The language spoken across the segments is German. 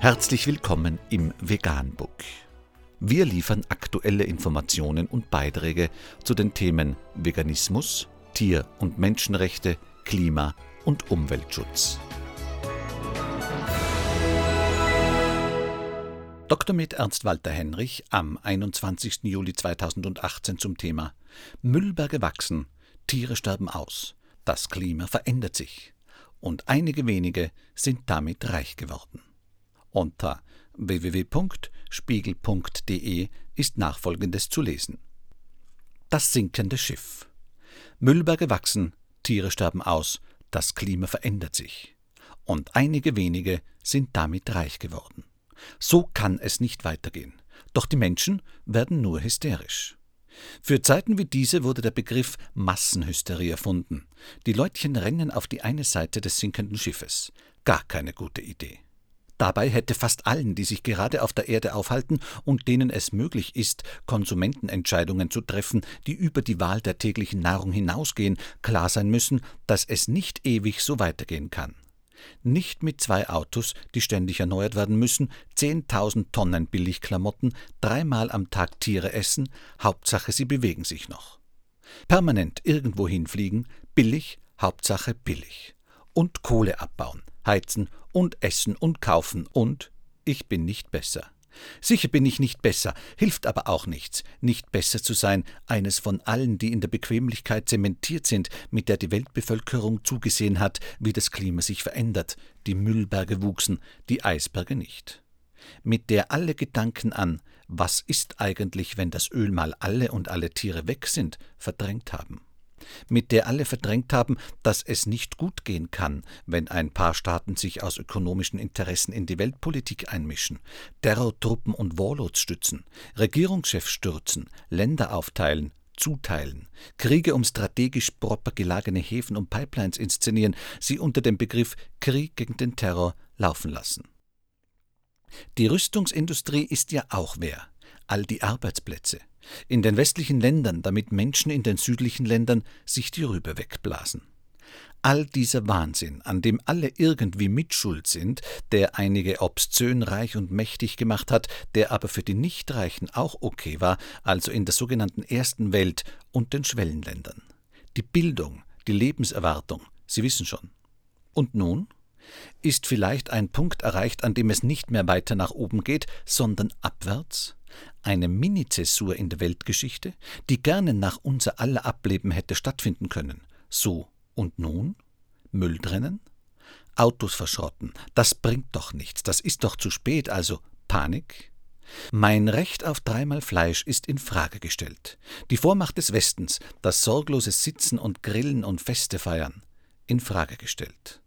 Herzlich willkommen im Veganbook. Wir liefern aktuelle Informationen und Beiträge zu den Themen Veganismus, Tier- und Menschenrechte, Klima- und Umweltschutz. Dr. mit Ernst Walter Henrich am 21. Juli 2018 zum Thema Müllberge wachsen, Tiere sterben aus, das Klima verändert sich und einige wenige sind damit reich geworden. Unter www.spiegel.de ist nachfolgendes zu lesen. Das sinkende Schiff. Müllberge wachsen, Tiere sterben aus, das Klima verändert sich. Und einige wenige sind damit reich geworden. So kann es nicht weitergehen. Doch die Menschen werden nur hysterisch. Für Zeiten wie diese wurde der Begriff Massenhysterie erfunden. Die Leutchen rennen auf die eine Seite des sinkenden Schiffes. Gar keine gute Idee. Dabei hätte fast allen, die sich gerade auf der Erde aufhalten und denen es möglich ist, Konsumentenentscheidungen zu treffen, die über die Wahl der täglichen Nahrung hinausgehen, klar sein müssen, dass es nicht ewig so weitergehen kann. Nicht mit zwei Autos, die ständig erneuert werden müssen, 10.000 Tonnen Billigklamotten, dreimal am Tag Tiere essen, Hauptsache sie bewegen sich noch. Permanent irgendwohin fliegen, billig, Hauptsache billig. Und Kohle abbauen, heizen und essen und kaufen und ich bin nicht besser. Sicher bin ich nicht besser, hilft aber auch nichts, nicht besser zu sein, eines von allen, die in der Bequemlichkeit zementiert sind, mit der die Weltbevölkerung zugesehen hat, wie das Klima sich verändert, die Müllberge wuchsen, die Eisberge nicht. Mit der alle Gedanken an, was ist eigentlich, wenn das Öl mal alle und alle Tiere weg sind, verdrängt haben mit der alle verdrängt haben, dass es nicht gut gehen kann, wenn ein paar Staaten sich aus ökonomischen Interessen in die Weltpolitik einmischen, Terrortruppen und Warlords stützen, Regierungschefs stürzen, Länder aufteilen, zuteilen, Kriege um strategisch proper gelagene Häfen und Pipelines inszenieren, sie unter dem Begriff Krieg gegen den Terror laufen lassen. Die Rüstungsindustrie ist ja auch wer, all die Arbeitsplätze, in den westlichen Ländern, damit Menschen in den südlichen Ländern sich die Rübe wegblasen. All dieser Wahnsinn, an dem alle irgendwie mitschuld sind, der einige obszön reich und mächtig gemacht hat, der aber für die Nichtreichen auch okay war, also in der sogenannten Ersten Welt und den Schwellenländern. Die Bildung, die Lebenserwartung, Sie wissen schon. Und nun? Ist vielleicht ein Punkt erreicht, an dem es nicht mehr weiter nach oben geht, sondern abwärts? Eine Mini-Zäsur in der Weltgeschichte, die gerne nach unser aller Ableben hätte stattfinden können. So und nun? Müll trennen? Autos verschrotten, das bringt doch nichts, das ist doch zu spät, also Panik? Mein Recht auf dreimal Fleisch ist in Frage gestellt. Die Vormacht des Westens, das sorglose Sitzen und Grillen und Feste feiern, in Frage gestellt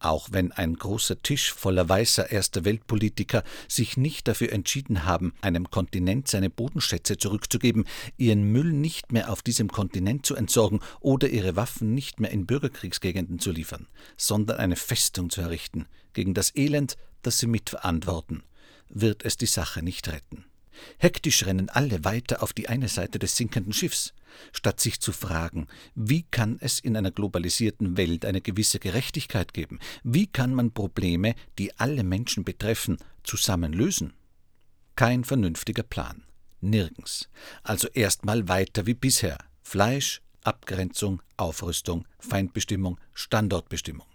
auch wenn ein großer Tisch voller weißer erster Weltpolitiker sich nicht dafür entschieden haben, einem Kontinent seine Bodenschätze zurückzugeben, ihren Müll nicht mehr auf diesem Kontinent zu entsorgen oder ihre Waffen nicht mehr in Bürgerkriegsgegenden zu liefern, sondern eine Festung zu errichten gegen das Elend, das sie mitverantworten, wird es die Sache nicht retten. Hektisch rennen alle weiter auf die eine Seite des sinkenden Schiffs, statt sich zu fragen, wie kann es in einer globalisierten Welt eine gewisse Gerechtigkeit geben? Wie kann man Probleme, die alle Menschen betreffen, zusammen lösen? Kein vernünftiger Plan. Nirgends. Also erstmal weiter wie bisher. Fleisch, Abgrenzung, Aufrüstung, Feindbestimmung, Standortbestimmung.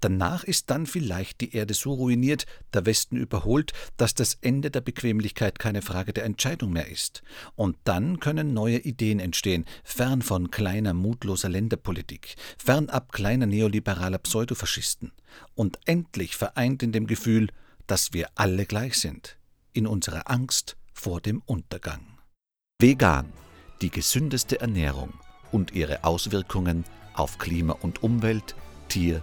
Danach ist dann vielleicht die Erde so ruiniert, der Westen überholt, dass das Ende der Bequemlichkeit keine Frage der Entscheidung mehr ist. Und dann können neue Ideen entstehen, fern von kleiner, mutloser Länderpolitik, fernab kleiner neoliberaler Pseudofaschisten. Und endlich vereint in dem Gefühl, dass wir alle gleich sind, in unserer Angst vor dem Untergang. Vegan, die gesündeste Ernährung und ihre Auswirkungen auf Klima und Umwelt, Tier-